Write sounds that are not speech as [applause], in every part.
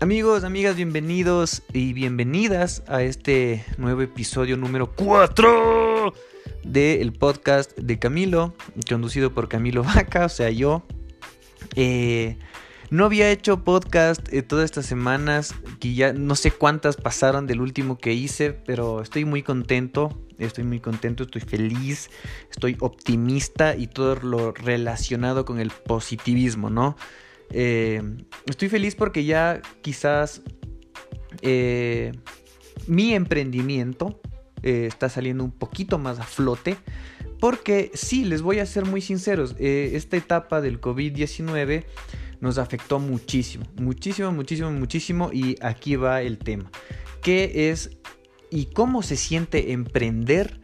Amigos, amigas, bienvenidos y bienvenidas a este nuevo episodio número 4 del podcast de Camilo, conducido por Camilo [laughs] Vaca, o sea, yo. Eh, no había hecho podcast eh, todas estas semanas, que ya no sé cuántas pasaron del último que hice, pero estoy muy contento, estoy muy contento, estoy feliz, estoy optimista y todo lo relacionado con el positivismo, ¿no? Eh, estoy feliz porque ya quizás eh, mi emprendimiento eh, está saliendo un poquito más a flote. Porque sí, les voy a ser muy sinceros, esta etapa del COVID-19 nos afectó muchísimo, muchísimo, muchísimo, muchísimo. Y aquí va el tema. ¿Qué es y cómo se siente emprender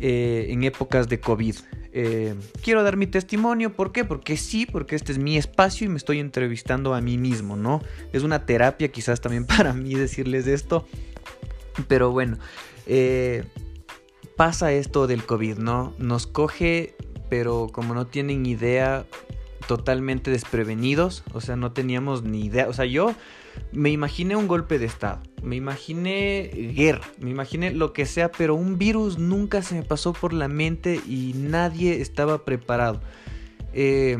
en épocas de COVID? Eh, quiero dar mi testimonio, ¿por qué? Porque sí, porque este es mi espacio y me estoy entrevistando a mí mismo, ¿no? Es una terapia quizás también [laughs] para mí decirles esto, pero bueno, eh, pasa esto del COVID, ¿no? Nos coge, pero como no tienen idea, totalmente desprevenidos, o sea, no teníamos ni idea, o sea, yo me imaginé un golpe de estado, me imaginé guerra, me imaginé lo que sea, pero un virus nunca se me pasó por la mente y nadie estaba preparado. Eh,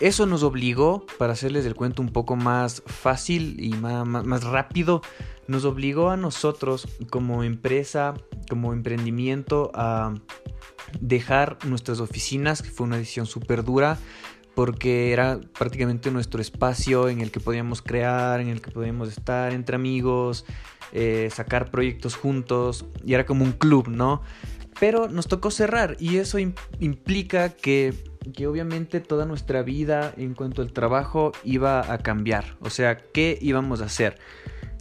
eso nos obligó, para hacerles el cuento un poco más fácil y más, rápido, nos obligó a nosotros como empresa, como emprendimiento, a dejar nuestras oficinas, que fue una decisión súper dura, porque era prácticamente nuestro espacio en el que podíamos crear, en el que podíamos estar entre amigos, eh, sacar proyectos juntos, y era como un club, ¿no? Pero nos tocó cerrar y eso implica que, que, obviamente toda nuestra vida en cuanto al trabajo iba a cambiar, o sea, ¿qué íbamos a hacer?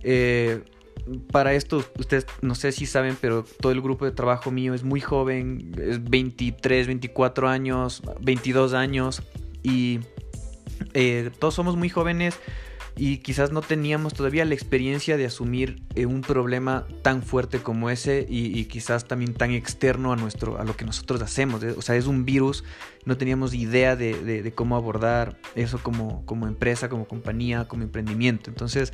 Eh, para esto, ustedes no sé si saben, pero todo el grupo de trabajo mío es muy joven, es 23, 24 años, 22 años y eh, todos somos muy jóvenes y quizás no teníamos todavía la experiencia de asumir eh, un problema tan fuerte como ese y, quizás también tan externo a nuestro a lo que nosotros hacemos. O sea es un virus no teníamos idea de, cómo abordar eso como, como empresa como compañía como emprendimiento. Entonces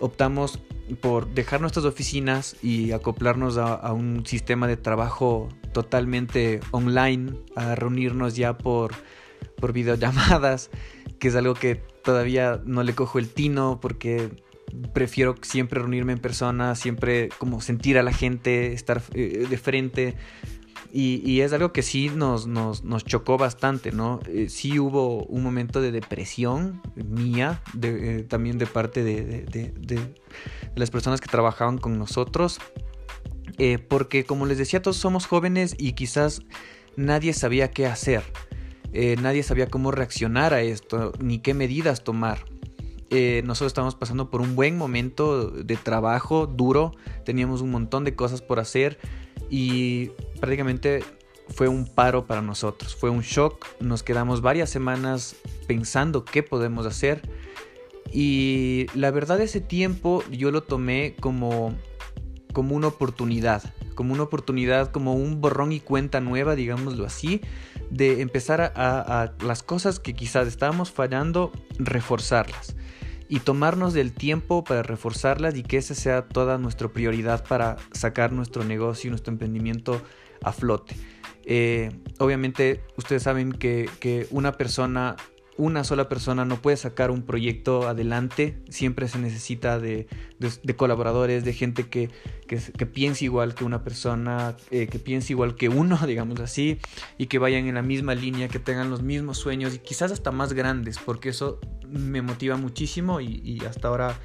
optamos por dejar nuestras oficinas y acoplarnos a un sistema de trabajo totalmente online a reunirnos ya por por videollamadas, que es algo que todavía no le cojo el tino porque prefiero siempre reunirme en persona, siempre como sentir a la gente, estar eh, de frente. Y, es algo que sí nos, nos, chocó bastante, ¿no? Eh, sí hubo un momento de depresión mía, eh, también de parte de, de, las personas que trabajaban con nosotros, porque como les decía, todos somos jóvenes y quizás nadie sabía qué hacer. Eh, nadie sabía cómo reaccionar a esto, ni qué medidas tomar. Eh, nosotros estábamos pasando por un buen momento de trabajo duro, teníamos un montón de cosas por hacer y prácticamente fue un paro para nosotros, fue un shock, nos quedamos varias semanas pensando qué podemos hacer y la verdad ese tiempo yo lo tomé como, como una oportunidad, como una oportunidad, como un borrón y cuenta nueva, digámoslo así, de empezar a, las cosas que quizás estábamos fallando, reforzarlas y tomarnos del tiempo para reforzarlas y que esa sea toda nuestra prioridad para sacar nuestro negocio y nuestro emprendimiento a flote. Eh, obviamente ustedes saben que, que, una persona una sola persona no puede sacar un proyecto adelante, siempre se necesita de, colaboradores, de gente que, piense igual que una persona, eh, que piense igual que uno, [laughs] digamos así, y que vayan en la misma línea, que tengan los mismos sueños y quizás hasta más grandes, porque eso me motiva muchísimo y, hasta ahora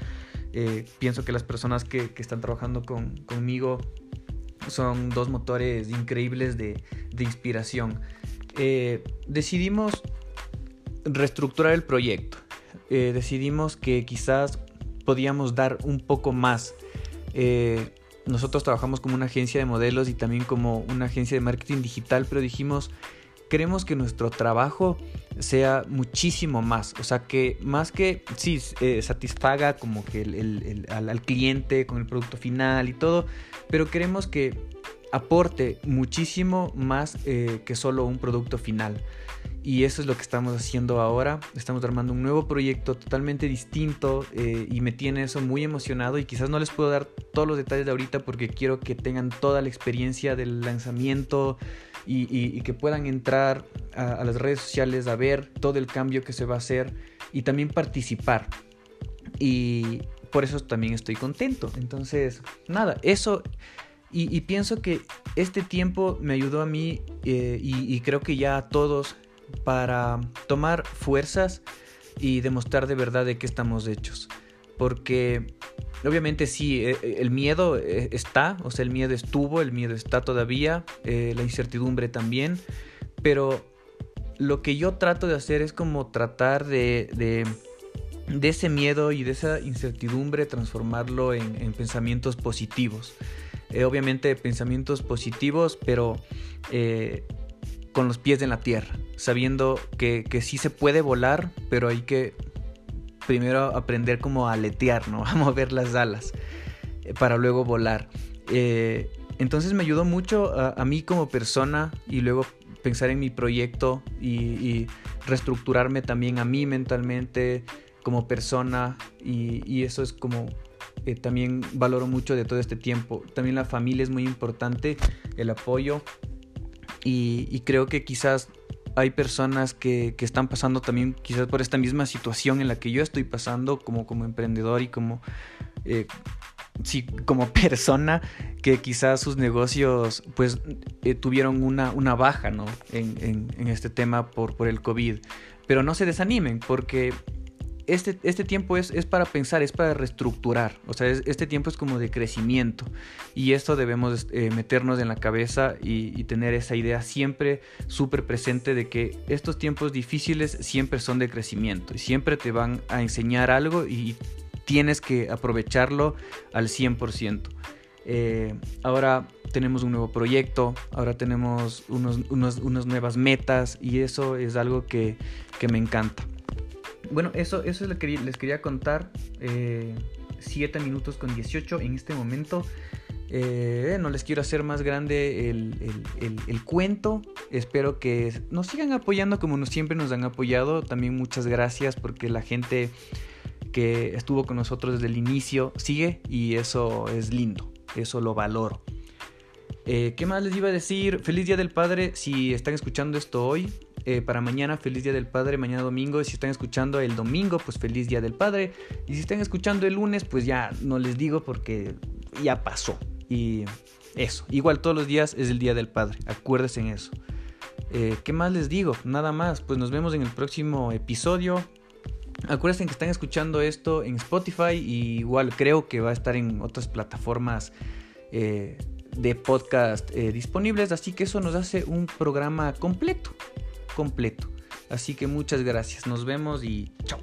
eh, pienso que las personas que, están trabajando conmigo son dos motores increíbles de, inspiración. Eh, decidimos reestructurar el proyecto. Eh, decidimos que quizás podíamos dar un poco más. Eh, nosotros trabajamos como una agencia de modelos y también como una agencia de marketing digital, pero dijimos, queremos que nuestro trabajo sea muchísimo más. O sea, que más que, sí, eh, satisfaga como que al, cliente con el producto final y todo, pero queremos que aporte muchísimo más que solo un producto final. Y eso es lo que estamos haciendo ahora. Estamos armando un nuevo proyecto totalmente distinto eh, y me tiene eso muy emocionado y quizás no les puedo dar todos los detalles de ahorita porque quiero que tengan toda la experiencia del lanzamiento y, que puedan entrar a, las redes sociales a ver todo el cambio que se va a hacer y también participar. Y por eso también estoy contento. Entonces, nada, eso... Y, pienso que este tiempo me ayudó a mí eh, y, creo que ya a todos para tomar fuerzas y demostrar de verdad de qué estamos hechos. Porque obviamente sí, eh, eh, el miedo eh, está, o sea, el miedo estuvo, el miedo está todavía, la incertidumbre también, pero lo que yo trato de hacer es como tratar de, de, ese miedo y de esa incertidumbre transformarlo en, pensamientos positivos. obviamente pensamientos positivos, pero con los pies en la tierra, sabiendo que, que sí se puede volar, pero hay que primero aprender como a aletear, ¿no? [laughs] A mover las alas eh, para luego volar. Eh, entonces me ayudó mucho a, mí como persona y luego pensar en mi proyecto y, reestructurarme también a mí mentalmente como persona y, eso es como eh, también valoro mucho de todo este tiempo. También la familia es muy importante, el apoyo y, creo que quizás hay personas que, están pasando también quizás por esta misma situación en la que yo estoy pasando como, como emprendedor y como, eh, como [laughs] persona que quizás sus negocios pues eh, tuvieron una, una baja ¿no? en, en, este tema por, por el COVID. Pero no se desanimen porque este, este, tiempo es, para pensar, es para reestructurar. O sea, este tiempo es como de crecimiento. Y esto debemos eh, meternos en la cabeza y, tener esa idea siempre súper presente de que estos tiempos difíciles siempre son de crecimiento y siempre te van a enseñar algo y tienes que aprovecharlo al 100%. Eh, ahora tenemos un nuevo proyecto, ahora tenemos unos, unas nuevas metas y eso es algo que, que me encanta. Bueno, eso, eso es lo que les quería contar. 7 eh, minutos con 18 en este momento. Eh, no les quiero hacer más grande el, cuento. Espero que nos sigan apoyando como siempre nos han apoyado. También muchas gracias porque la gente que estuvo con nosotros desde el inicio sigue y eso es lindo. Eso lo valoro. Eh, ¿Qué más les iba a decir? Feliz Día del Padre si están escuchando esto hoy. Eh, para mañana, feliz Día del Padre, mañana domingo. Si están escuchando el domingo, pues feliz Día del Padre. Y si están escuchando el lunes, pues ya no les digo porque ya pasó. Y eso, igual todos los días es el Día del Padre, acuérdense en eso. Eh, ¿Qué más les digo? Nada más, pues nos vemos en el próximo episodio. Acuérdense que están escuchando esto en Spotify igual creo que va a estar en otras plataformas eh, de podcast disponibles, así que eso nos hace un programa completo completo. Así que muchas gracias, nos vemos y chao.